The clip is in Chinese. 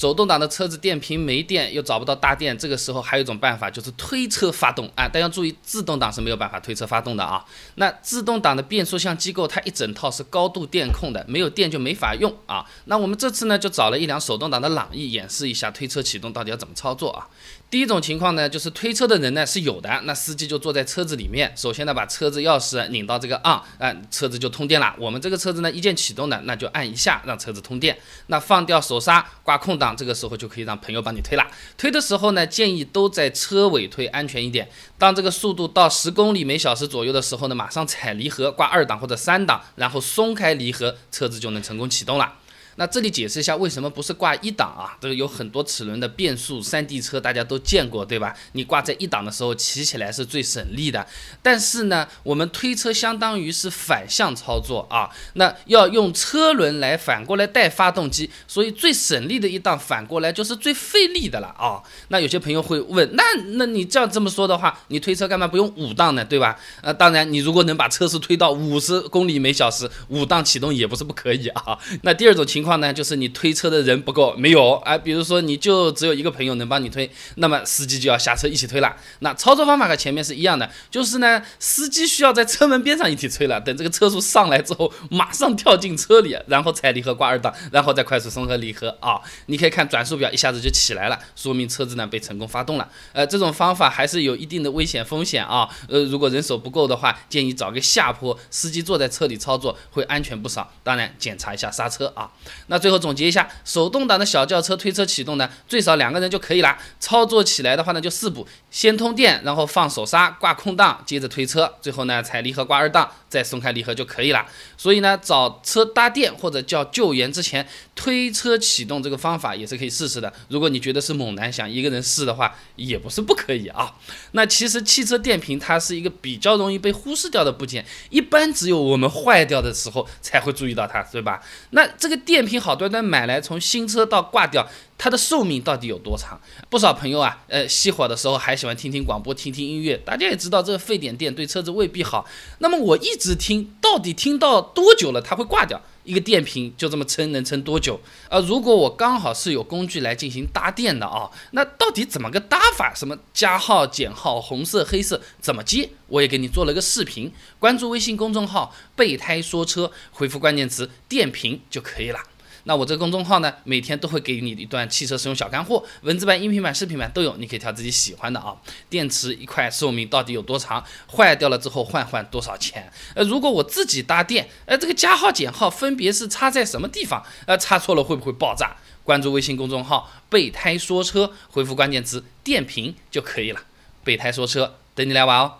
手动挡的车子电瓶没电又找不到大电，这个时候还有一种办法就是推车发动啊，但要注意自动挡是没有办法推车发动的啊。那自动挡的变速箱机构它一整套是高度电控的，没有电就没法用啊。那我们这次呢就找了一辆手动挡的朗逸演示一下推车启动到底要怎么操作啊。第一种情况呢，就是推车的人呢是有的，那司机就坐在车子里面，首先呢把车子钥匙拧到这个 on，啊，车子就通电了。我们这个车子呢一键启动的，那就按一下让车子通电。那放掉手刹，挂空档，这个时候就可以让朋友帮你推了。推的时候呢，建议都在车尾推，安全一点。当这个速度到十公里每小时左右的时候呢，马上踩离合，挂二档或者三档，然后松开离合，车子就能成功启动了。那这里解释一下为什么不是挂一档啊？这个有很多齿轮的变速山地车，大家都见过对吧？你挂在一档的时候骑起来是最省力的。但是呢，我们推车相当于是反向操作啊，那要用车轮来反过来带发动机，所以最省力的一档反过来就是最费力的了啊。那有些朋友会问，那那你这样这么说的话，你推车干嘛不用五档呢？对吧？呃，当然你如果能把车速推到五十公里每小时，五档启动也不是不可以啊。那第二种情情。况呢，就是你推车的人不够，没有啊。比如说，你就只有一个朋友能帮你推，那么司机就要下车一起推了。那操作方法和前面是一样的，就是呢，司机需要在车门边上一起推了。等这个车速上来之后，马上跳进车里，然后踩离合挂二档，然后再快速松合离合啊。你可以看转速表，一下子就起来了，说明车子呢被成功发动了。呃，这种方法还是有一定的危险风险啊。呃，如果人手不够的话，建议找个下坡，司机坐在车里操作会安全不少。当然，检查一下刹车啊。那最后总结一下，手动挡的小轿车推车启动呢，最少两个人就可以了。操作起来的话呢，就四步：先通电，然后放手刹，挂空档，接着推车，最后呢踩离合挂二档，再松开离合就可以了。所以呢，找车搭电或者叫救援之前，推车启动这个方法也是可以试试的。如果你觉得是猛男想一个人试的话，也不是不可以啊。那其实汽车电瓶它是一个比较容易被忽视掉的部件，一般只有我们坏掉的时候才会注意到它，对吧？那这个电电瓶。好端端买来，从新车到挂掉，它的寿命到底有多长？不少朋友啊，呃，熄火的时候还喜欢听听广播，听听音乐。大家也知道，这个费点电对车子未必好。那么我一直听，到底听到多久了它会挂掉？一个电瓶就这么撑，能撑多久？啊，如果我刚好是有工具来进行搭电的啊，那到底怎么个搭法？什么加号、减号、红色、黑色怎么接？我也给你做了个视频，关注微信公众号“备胎说车”，回复关键词“电瓶”就可以了。那我这个公众号呢，每天都会给你一段汽车使用小干货，文字版、音频版、视频版都有，你可以挑自己喜欢的啊。电池一块寿命到底有多长？坏掉了之后换换多少钱？呃，如果我自己搭电，呃，这个加号减号分别是插在什么地方？呃，插错了会不会爆炸？关注微信公众号“备胎说车”，回复关键词“电瓶”就可以了。备胎说车，等你来玩哦。